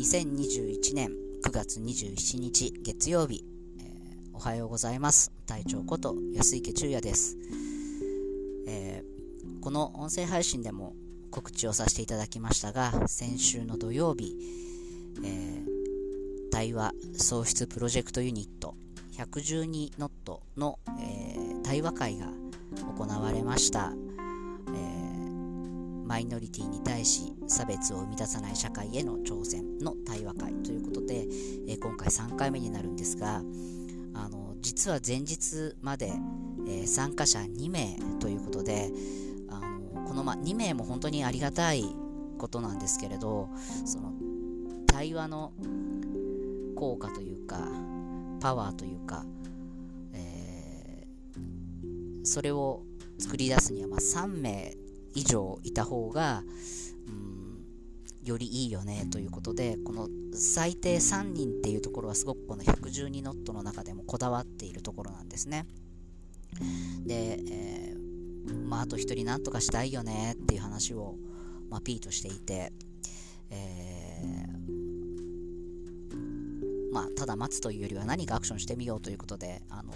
2021年9月27日月曜日、えー、おはようございます。隊長こと安池中也です、えー、この音声配信でも告知をさせていただきましたが先週の土曜日、えー、対話創出プロジェクトユニット112ノットの、えー、対話会が行われました、マイノリティに対し差別を生み出さない社会への挑戦の対話会ということで、え、今回3回目になるんですがあの実は前日まで、え、参加者2名ということであのこの、ま、2名も本当にありがたいことなんですけれどその対話の効果というかパワーというか、えー、それを作り出すには、まあ、3名以上いた方が、うん、よりいいよねということでこの最低3人っていうところはすごくこの112ノットの中でもこだわっているところなんですね。で、えー、まああと1人なんとかしたいよねっていう話を、まあ、P としていて、えー、まあ、ただ待つというよりは何かアクションしてみようということであの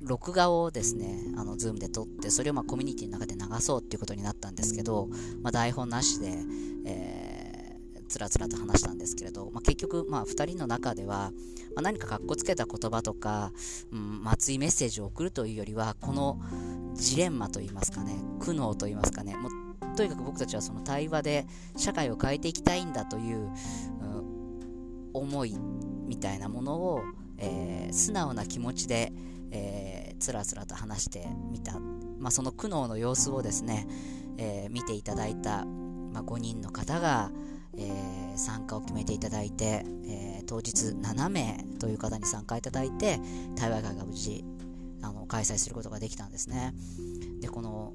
録画をですね、あの、ズームで撮って、それをまあコミュニティの中で流そうっていうことになったんですけど、まあ、台本なしで、えー、つらつらと話したんですけれど、まあ、結局、まあ、2人の中では、まあ、何かかっこつけた言葉とか、うん、熱いメッセージを送るというよりは、このジレンマといいますかね、苦悩といいますかね、もうとにかく僕たちはその対話で社会を変えていきたいんだという、うん、思いみたいなものを、えー、素直な気持ちで、えー、つらつらと話してみた、まあ、その苦悩の様子をですね、えー、見ていただいた、まあ、5人の方が、えー、参加を決めていただいて、えー、当日7名という方に参加いただいて対話会が無事あの開催することができたんですね。でこの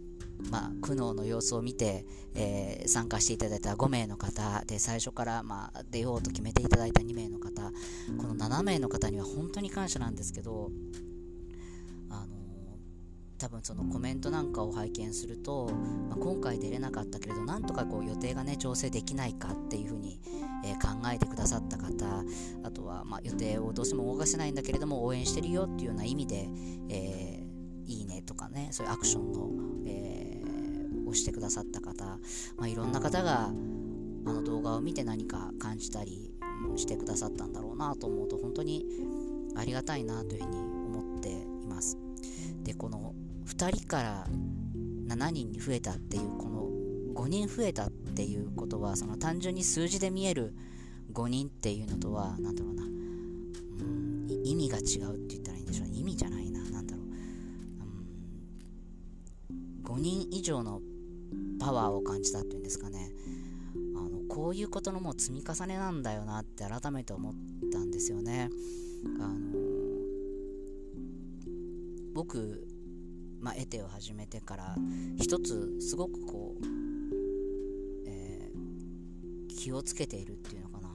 まあ、苦悩の様子を見て、えー、参加していただいた5名の方で最初から、まあ、出ようと決めていただいた2名の方この7名の方には本当に感謝なんですけど多分そのコメントなんかを拝見すると、まあ、今回出れなかったけれどなんとかこう予定がね調整できないかっていうふうに、えー、考えてくださった方あとはま予定をどうしても動かせないんだけれども応援してるよっていうような意味で、えー、いいねとかねそういうアクションの、えー、をしてくださった方、まあ、いろんな方があの動画を見て何か感じたりしてくださったんだろうなと思うと本当にありがたいなというふうに思っています。でこの2人から7人に増えたっていうこの5人増えたっていうことはその単純に数字で見える5人っていうのとは何だろうな。うん意味が違うって言ったらいいんでしょう意味じゃないな。何だろう。うん5人以上のパワーを感じたっていうんですかね。あのこういうことのもう積み重ねなんだよなって改めて思ったんですよね。あの僕まあ、エテを始めてから一つすごくこう、えー、気をつけているっていうのかな、う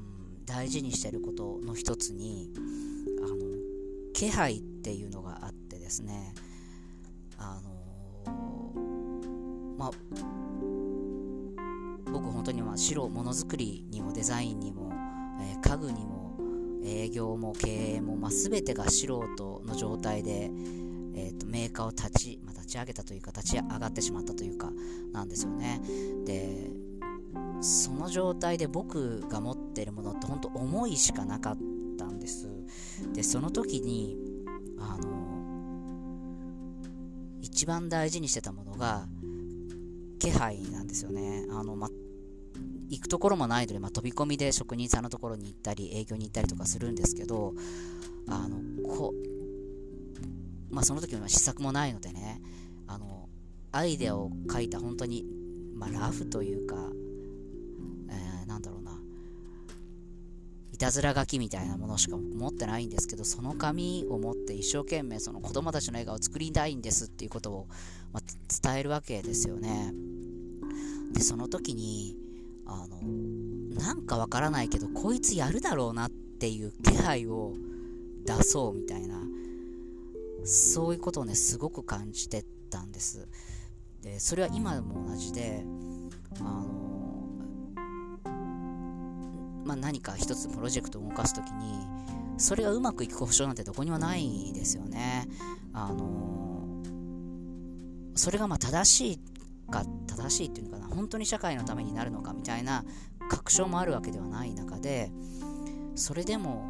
ん、大事にしてることの一つにあの気配っていうのがあってですね。あのー、まあ僕本当にまあ白ものづくりにもデザインにも、えー、家具にも営業も経営も、まあ、全てが素人の状態でえーと、メーカーを立ち、まあ、立ち上げたというか立ち上がってしまったというかなんですよね。でその状態で僕が持ってるものって本当思いしかなかったんです。でその時にあの一番大事にしてたものが気配なんですよね。あの、ま、行くところもないので、ま飛び込みで職人さんのところに行ったり営業に行ったりとかするんですけどあのこまあ、その時は試作もないのでね、あの、アイデアを書いた本当に、まあ、ラフというか、えー、なんだろうな、いたずら書きみたいなものしか持ってないんですけど、その紙を持って一生懸命その子供たちの笑顔を作りたいんですっていうことを、まあ、伝えるわけですよね。で、その時に、あの、なんかわからないけど、こいつやるだろうなっていう気配を出そうみたいな、そういうことをねすごく感じてたんですでそれは今も同じであのまあ、何か一つプロジェクトを動かす時にそれがうまくいく保証なんてどこにもないですよね。あの、それがまあ正しいか正しいっていうのかな本当に社会のためになるのかみたいな確証もあるわけではない中でそれでも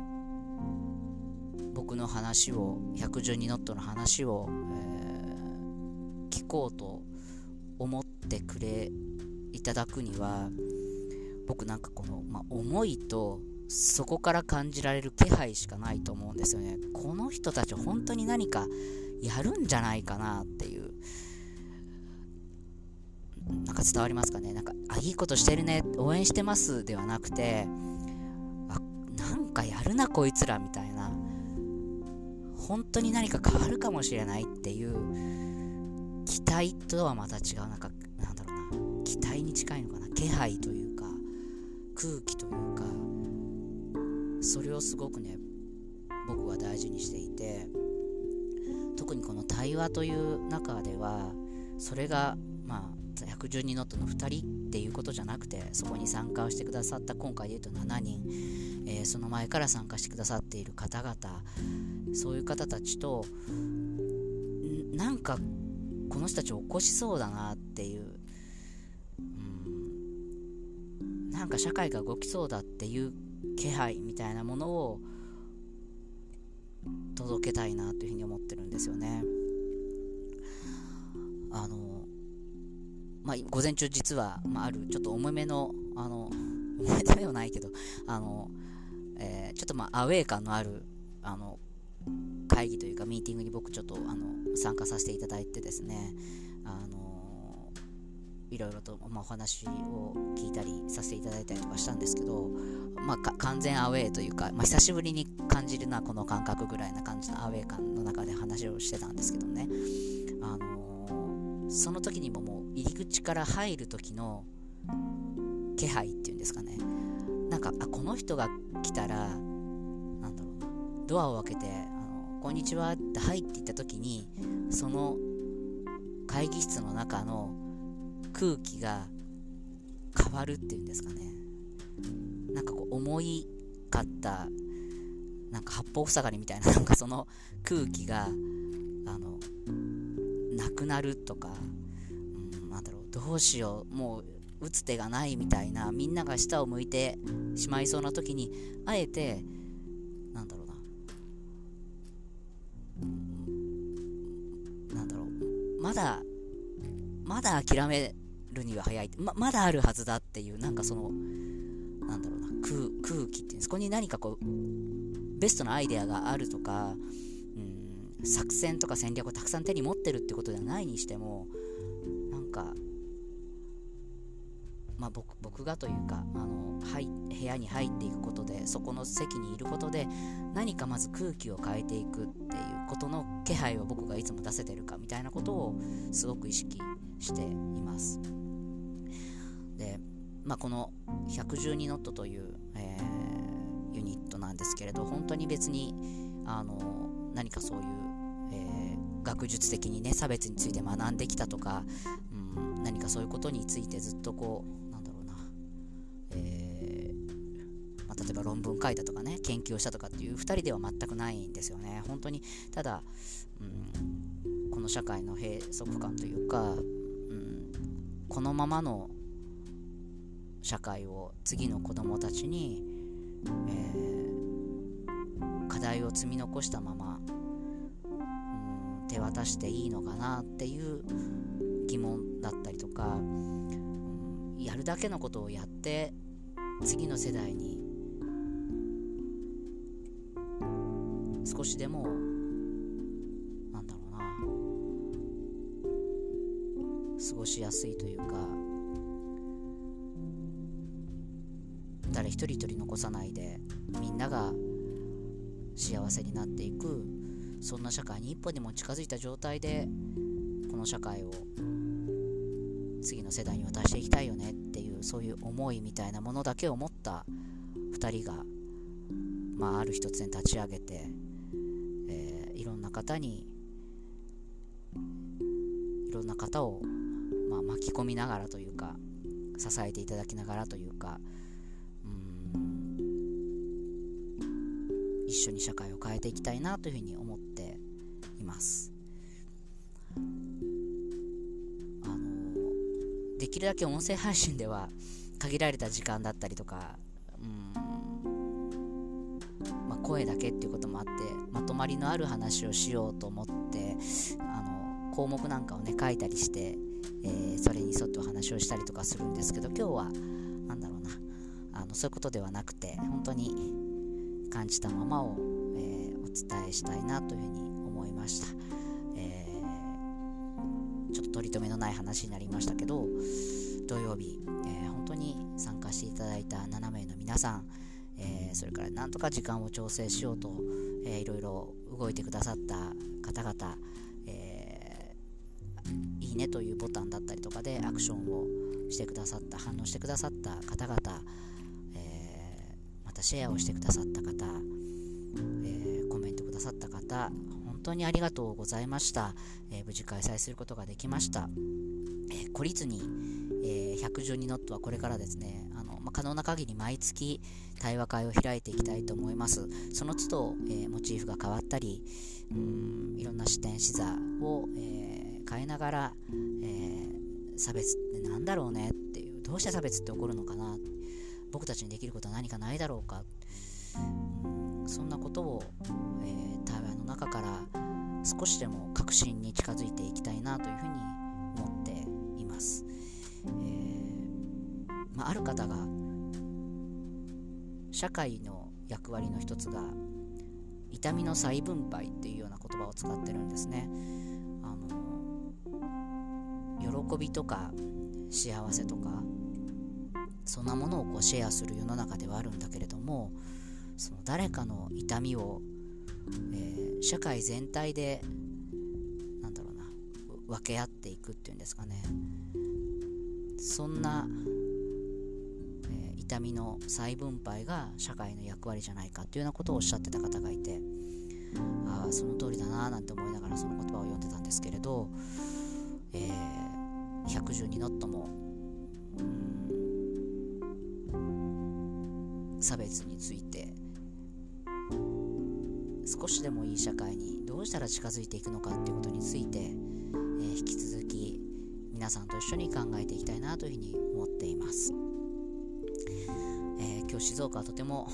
僕の話を112ノットの話を、えー、聞こうと思ってくれいただくには僕なんかこの、まあ、思いとそこから感じられる気配しかないと思うんですよね。この人たち本当に何かやるんじゃないかなっていう。なんか伝わりますかね？なんかあいいことしてるね。応援してますではなくてあなんかやるなこいつらみたいな。本当に何か変わるかもしれないっていう期待とはまた違う。なんかなんだろうな。期待に近いのかな。気配というか空気というかそれをすごくね僕は大事にしていて特にこの対話という中ではそれがまあ112ノットの2人っていうことじゃなくてそこに参加をしてくださった今回で言うと7人、えー、その前から参加してくださっている方々そういう方たちとなんかこの人たち起こしそうだなっていう、うん、なんか社会が動きそうだっていう気配みたいなものを届けたいなというふうに思ってるんですよね。まあ、午前中実は、まあ、あるちょっと重めの、あの、重 めではないけど、あの、えー、ちょっとまあアウェー感のある、あの、会議というかミーティングに僕ちょっとあの参加させていただいてですね、あのいろいろと、ま、お話を聞いたりさせていただいたりとかしたんですけど、まあ、完全アウェーというか、まあ、久しぶりに感じるなこの感覚ぐらいな感じのアウェー感の中で話をしてたんですけどね、あの、その時にももう入り口から入る時の気配っていうんですかね。なんかあこの人が来たらなんだろうドアを開けて「あのこんにちは」って入っていった時にその会議室の中の空気が変わるっていうんですかね。なんかこう重いかったなんか八方塞がりみたいななんかその空気があのなくなるとか、うん、なんだろうどうしようもう打つ手がないみたいなみんなが下を向いてしまいそうな時にあえてなんだろうな、うん、なんだろうまだまだ諦めるには早いままだあるはずだっていうなんかそのなんだろうな空気っていうそこに何かこうベストなアイデアがあるとか作戦とか戦略をたくさん手に持ってるってことではないにしてもなんかまあ、僕僕がというかあのはい部屋に入っていくことでそこの席にいることで何かまず空気を変えていくっていうことの気配を僕がいつも出せてるかみたいなことをすごく意識しています。で、まあ、この112ノットという、えー、ユニットなんですけれど本当に別にあの何かそういう、えー、学術的にね差別について学んできたとか、うん、何かそういうことについてずっとこうなんだろうな、えー、まあ、例えば論文書いたとかね研究をしたとかっていう2人では全くないんですよね。本当にただ、うん、この社会の閉塞感というか、うん、このままの社会を次の子供たちに、えー、課題を積み残したまま、渡していいのかなっていう疑問だったりとか、うん、やるだけのことをやって次の世代に少しでもなんだろうな過ごしやすいというか誰一人一人残さないでみんなが幸せになっていくそんな社会に一歩でも近づいた状態でこの社会を次の世代に渡していきたいよねっていうそういう思いみたいなものだけを持った2人が、まあ、ある日突然立ち上げて、えー、いろんな方にいろんな方を、まあ、巻き込みながらというか支えていただきながらというかうん一緒に社会を変えていきたいなというふうに思っます。あのできるだけ音声配信では限られた時間だったりとか、うんまあ、声だけっていうこともあってまとまりのある話をしようと思ってあの項目なんかをね書いたりして、えー、それに沿ってお話をしたりとかするんですけど今日は何だろうなあのそういうことではなくて本当に感じたままを、えー、お伝えしたいなというふうにました、えー、ちょっと取り留めのない話になりましたけど土曜日、えー、本当に参加していただいた7名の皆さん、えそれからなんとか時間を調整しようと、えー、いろいろ動いてくださった方々、えいいねというボタンだったりとかでアクションをしてくださった反応してくださった方々え、またシェアをしてくださった方、えー、コメントくださった方当にありがとうございました、えー、無事開催することができました、えー、懲りずに、え112ノットはこれからですねあの、まあ、可能な限り毎月対話会を開いていきたいと思います。その都度、えモチーフが変わったりうんいろんな視点視座を、え変えながら、え差別って何だろうねっていうどうして差別って起こるのかな。僕たちにできることは何かないだろうか、そんなことを、えー、対話の中から少しでも確信に近づいていきたいなというふうに思っています、えー、まあ、ある方が社会の役割の一つが痛みの再分配っていうような言葉を使ってるんですね。あの喜びとか幸せとかそんなものをこうシェアする世の中ではあるんだけれどもその誰かの痛みを、えー、社会全体でなんだろうな分け合っていくっていうんですかね。そんな、えー、痛みの再分配が社会の役割じゃないかっていうようなことをおっしゃってた方がいてああその通りだななんて思いながらその言葉を読んでたんですけれど、えー、112ノットもうん差別について少しでもいい社会にどうしたら近づいていくのかっていうことについて、えー、引き続き皆さんと一緒に考えていきたいなというふうに思っています、えー、今日静岡はとても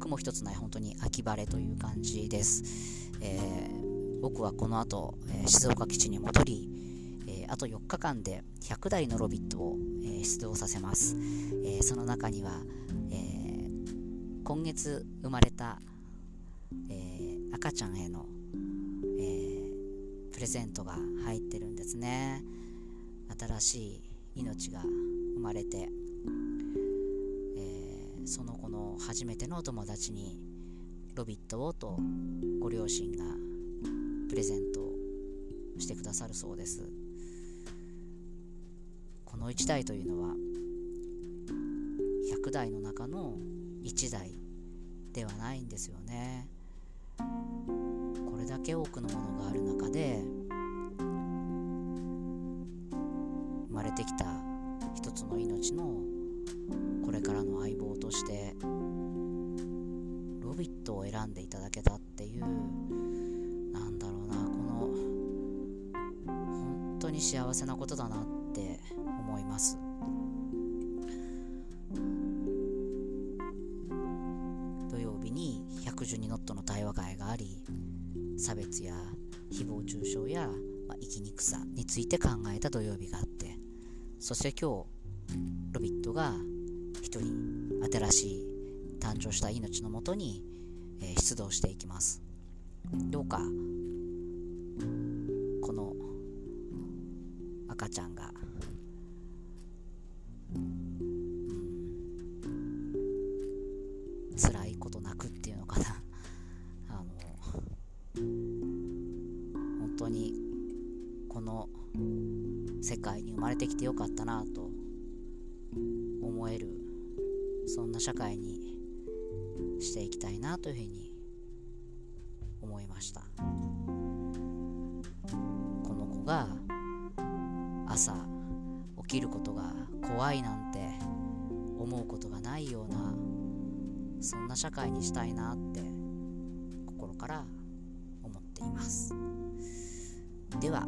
雲一つない本当に秋晴れという感じです、えー、僕はこの後、え静岡基地に戻りえあと4日間で100台のロビットを、え出動させます、えその中には、え今月生まれた、えー、赤ちゃんへの、えー、プレゼントが入ってるんですね。新しい命が生まれて、えー、その子の初めてのお友達にロビットをとご両親がプレゼントしてくださるそうです。この1台というのは100台の中の1台ではないんですよね。これだけ多くのものがある中で生まれてきた一つの命のこれからの相棒としてロビットを選んでいただけたっていうなんだろうなこの本当に幸せなことだなって思います。あり差別や誹謗中傷や、まあ、生きにくさについて考えた土曜日があってそして今日ロビットが一人新しい誕生した命のもとに、えー、出動していきます。どうかこの赤ちゃんが界に生まれてきてよかったなと思えるそんな社会にしていきたいなというふうに思いました。この子が朝起きることが怖いなんて思うことがないようなそんな社会にしたいなってろから思っています。では、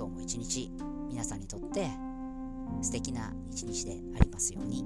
今日も一日皆さんにとって素敵な一日でありますように。